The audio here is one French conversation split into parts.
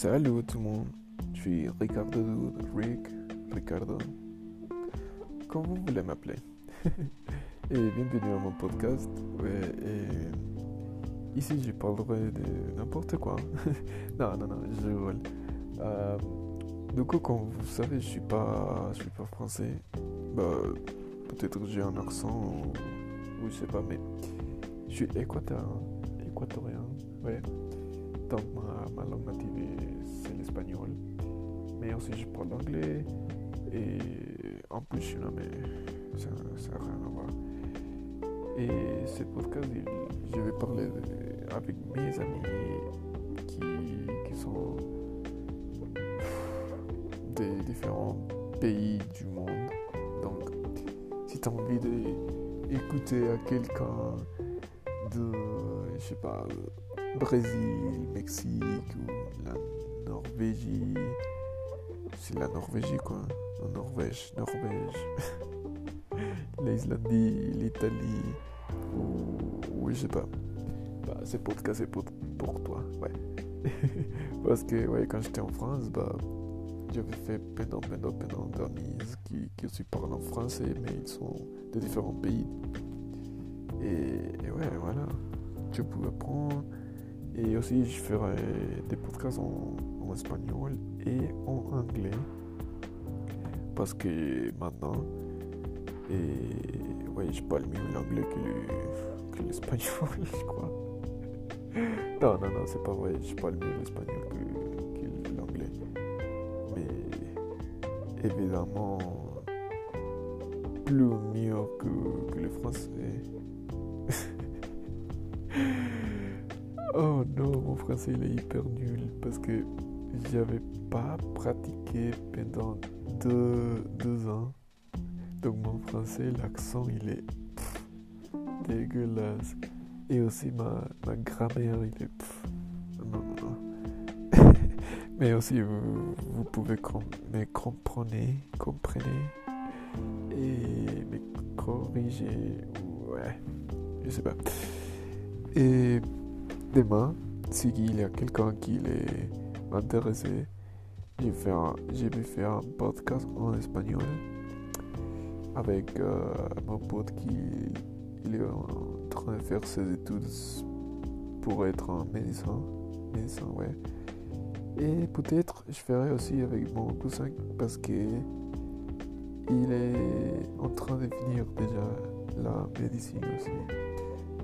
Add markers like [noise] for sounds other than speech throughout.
Salut tout le monde, je suis Ricardo Rick, Ricardo, comme vous voulez m'appeler? [laughs] et bienvenue à mon podcast. Ouais, ici je parlerai de n'importe quoi. [laughs] non, non, non, je rigole. Euh, du coup, comme vous savez, je suis pas, je suis pas français. Bah, peut-être j'ai un accent ou, ou je sais pas, mais je suis équatorien. Équatorien, ouais. Donc ma, ma langue. Mais aussi je parle l'anglais. Et en plus je suis mais ça n'a rien à voir. Et ce podcast, il- je vais parler avec mes amis qui, qui sont des différents pays du monde. Donc si tu as envie d'écouter à quelqu'un de, je sais pas, Brésil, Mexique ou la Norvégie. C'est la Norvégie quoi. Norvège, Norvège. [laughs] L'Islandie, l'Italie ou, je sais pas. Bah, c'est podcast c'est pour, pour toi, ouais. [laughs] Parce que ouais, quand j'étais en France, bah, j'avais fait pendant, pendant d'amis qui, qui aussi parlent en français, mais ils sont de différents pays. Et, ouais, voilà. Tu apprendre. Et aussi, je ferai des podcasts en, espagnol et en anglais. Parce que maintenant, et ouais, je parle mieux l'anglais que le- que l'espagnol, [laughs] je crois. Non, non, non, c'est pas vrai. Je parle mieux l'espagnol que, l'anglais. Mais évidemment, plus mieux que le français. [laughs] Oh non, mon français il est hyper nul parce que j'avais pas pratiqué pendant deux, deux ans. Donc mon français, l'accent il est pff, dégueulasse. Et aussi ma, ma grammaire il est pff, non, non. [laughs] Mais aussi vous, vous pouvez me comprendre, comprenez et me corriger. Ouais, je sais pas. Et demain, s'il y a quelqu'un qui est intéressé, je vais faire, un podcast en espagnol avec euh, mon pote qui est en train de faire ses études pour être un médecin. Médecin, ouais. Et peut-être je ferai aussi avec mon cousin parce que il est en train de finir déjà la médecine aussi.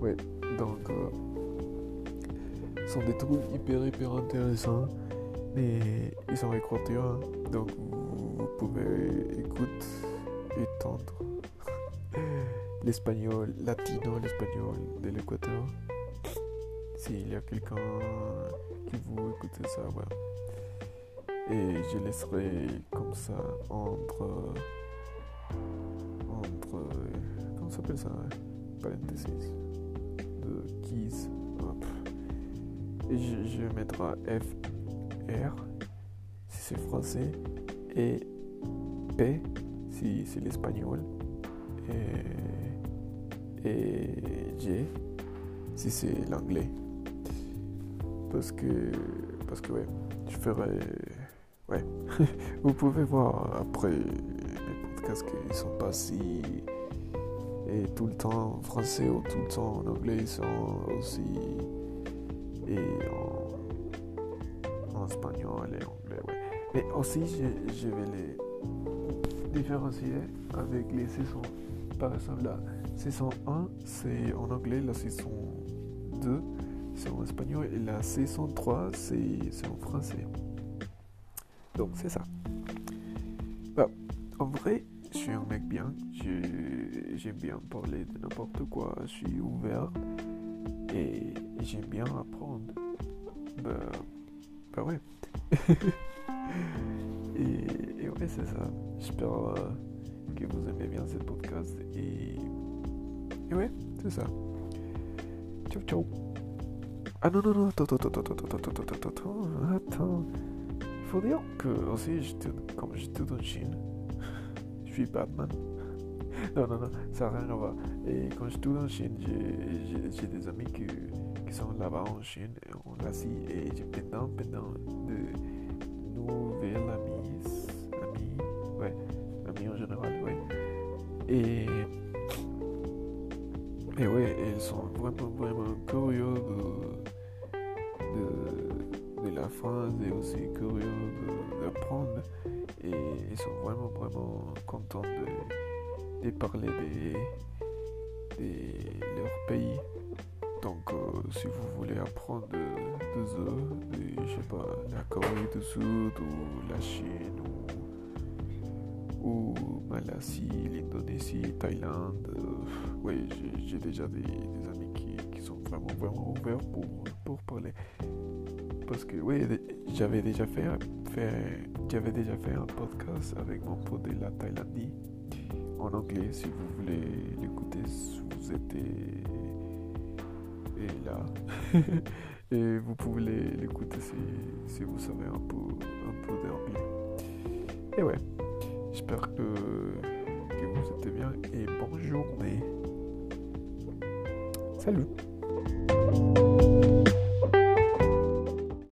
Ouais, donc euh, sont des trucs hyper hyper intéressants. Mais ils sont équatoriens donc vous, pouvez écouter et tendre [laughs] l'espagnol latino l'espagnol de l'équateur. S'il y a quelqu'un qui vous écoutez ça ouais. Et je laisserai comme ça entre entre comment s'appelle ça? Parenthèses de keys. Je, je mettrai F R si c'est français et P si c'est l'espagnol et, et G si c'est l'anglais. Parce que parce que ouais je ferai ouais. [laughs] Vous pouvez voir après les podcasts qu'ils sont pas si et tout le temps en français ou tout le temps en anglais ils sont aussi et en, espagnol et anglais ouais. mais aussi je, vais les différencier avec les saisons. Par exemple la saison 1 c'est en anglais la saison 2 c'est en espagnol et la saison 3 c'est en français. Donc c'est ça. En vrai je suis un mec bien. J'aime bien parler de n'importe quoi. Je suis ouvert et j'aime bien apprendre. Bah, bah ouais. [laughs] Et, ouais c'est ça. J'espère euh, que vous aimez bien ce podcast. Et, et ouais c'est ça. Ciao ciao. Ah non non non attends attends attends attends attends attends attends attends il faut dire que aussi comme j'étais en Chine [laughs] je suis Batman non non non ça n'a rien à voir et quand j'étais en Chine j'ai des amis qui qui sont là-bas en Chine, en Asie, et j'ai pendant, pendant de nouvelles amies, amis, ouais, amis en général, ouais. Et, et ouais, ils sont vraiment, vraiment curieux de, de, de la France et aussi curieux d'apprendre. Et ils sont vraiment, vraiment contents de, de parler de, de leur pays. Donc, euh, si vous voulez apprendre de, je sais pas, la Corée du Sud ou la Chine ou, ou Malaisie, l'Indonésie, Thaïlande, euh, oui, j'ai déjà des, des amis qui, qui, sont vraiment, vraiment ouverts pour, pour parler. Parce que, oui, j'avais déjà fait, fait j'avais déjà fait un podcast avec mon pote de la Thaïlande en anglais. Si vous voulez l'écouter, vous êtes et là. [laughs] et vous pouvez l'écouter si, si, vous savez un peu, un peu d'anglais. Et ouais, j'espère que, que vous êtes bien et bonne journée. Salut